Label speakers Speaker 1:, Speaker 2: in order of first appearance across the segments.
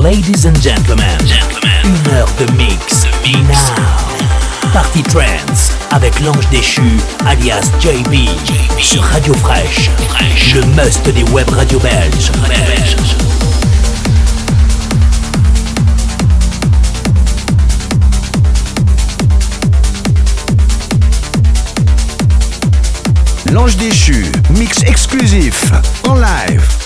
Speaker 1: Ladies and gentlemen, gentlemen, une heure de mix. Now. Party Trends avec l'ange déchu alias JB, sur Radio Fresh. Fresh. Le must des web radio belges. Radio belge.
Speaker 2: L'ange déchu, mix exclusif, en live.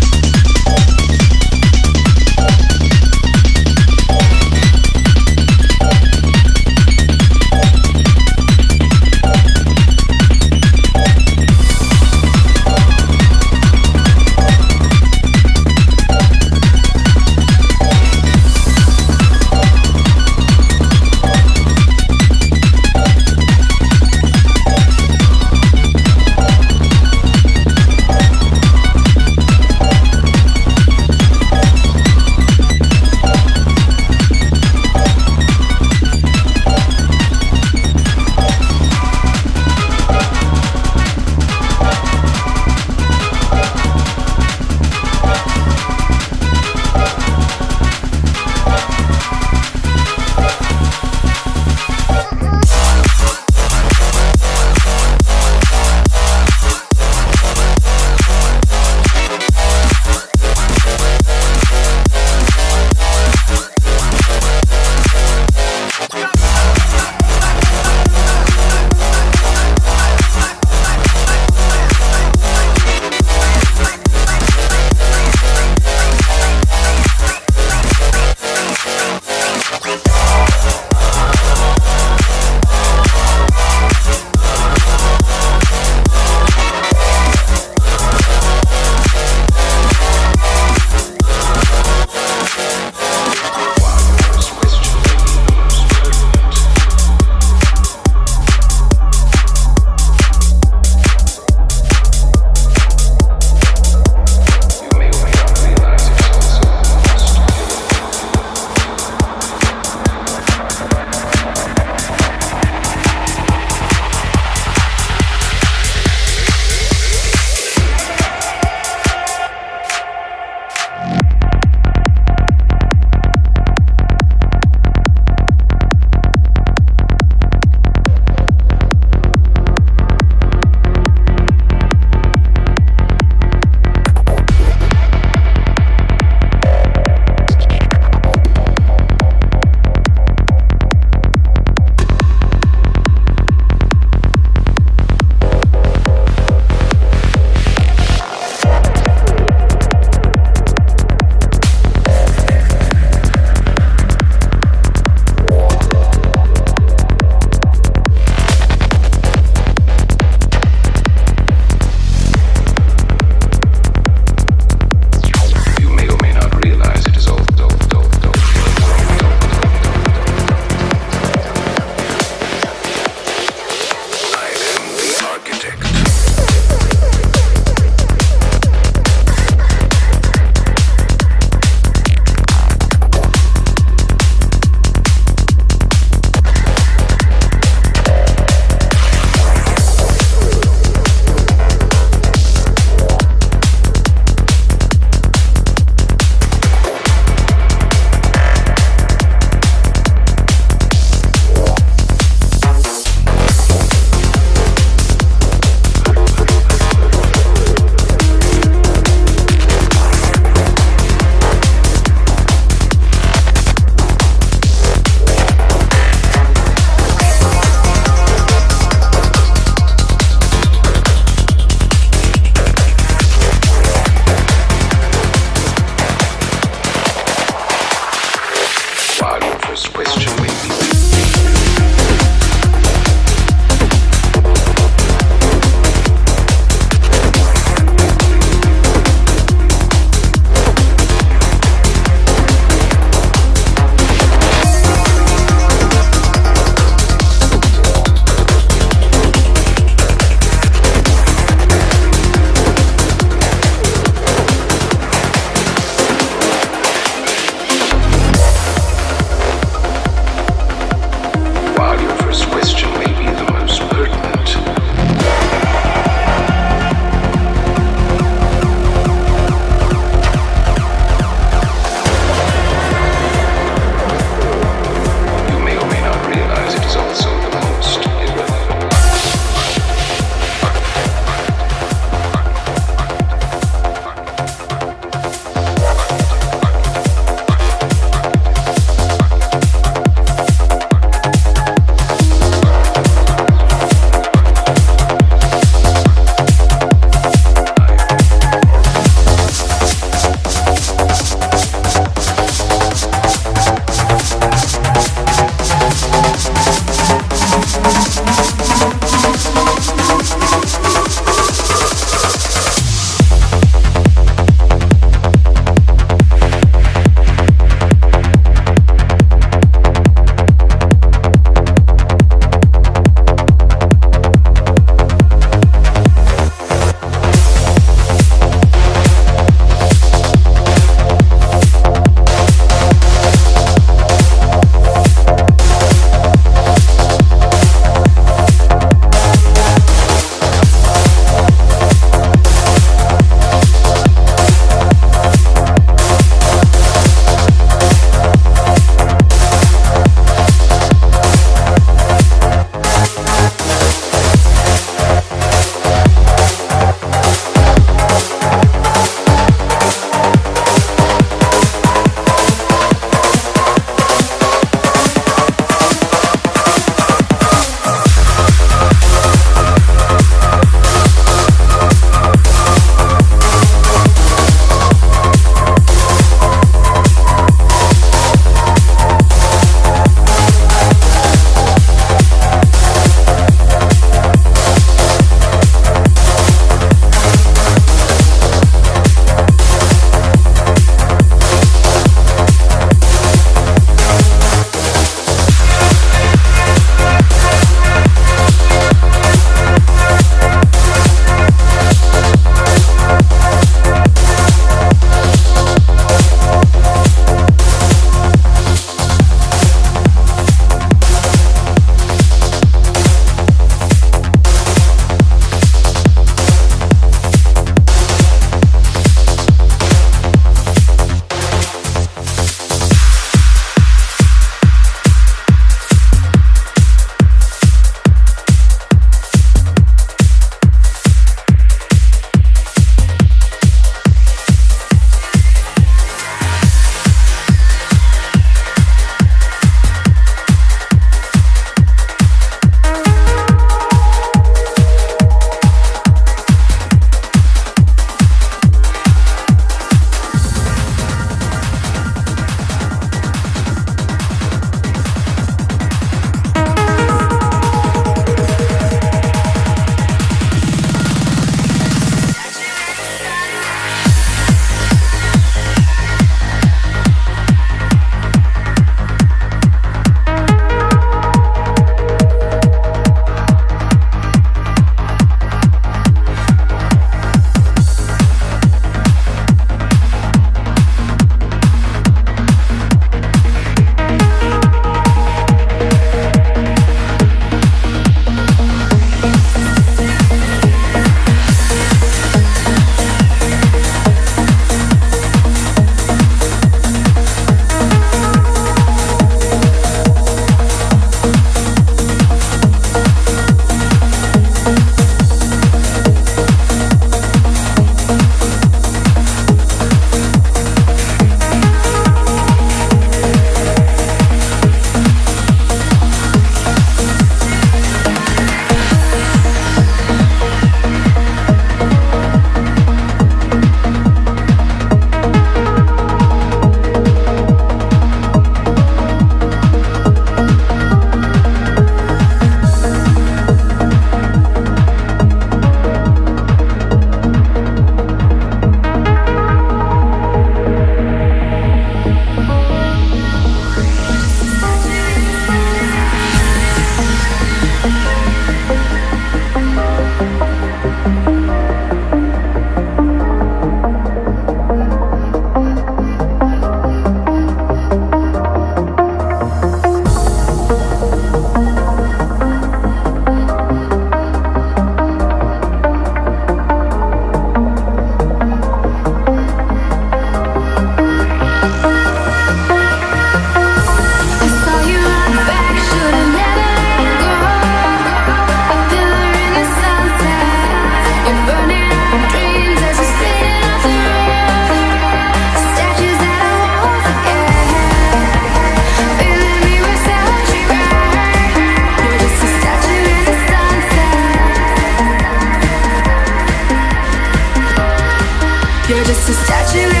Speaker 2: statue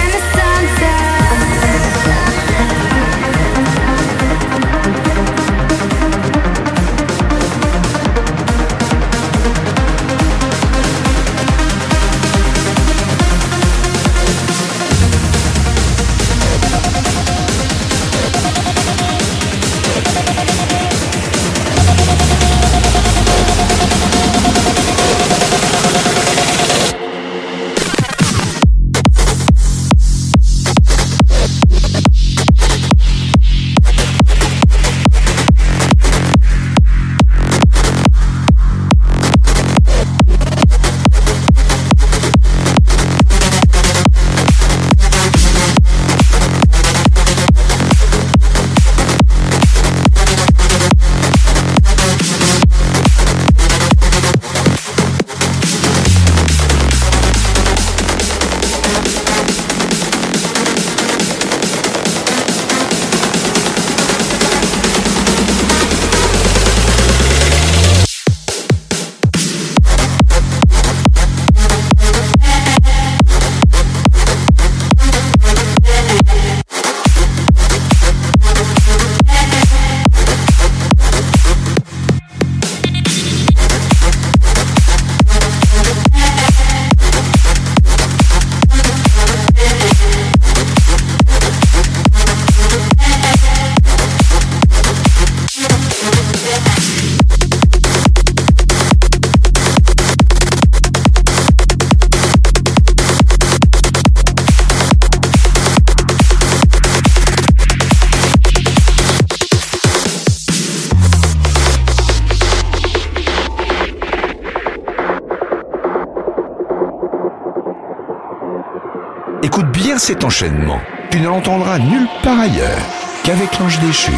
Speaker 2: Écoute bien cet enchaînement. Tu ne l'entendras nulle part ailleurs qu'avec l'ange déchu.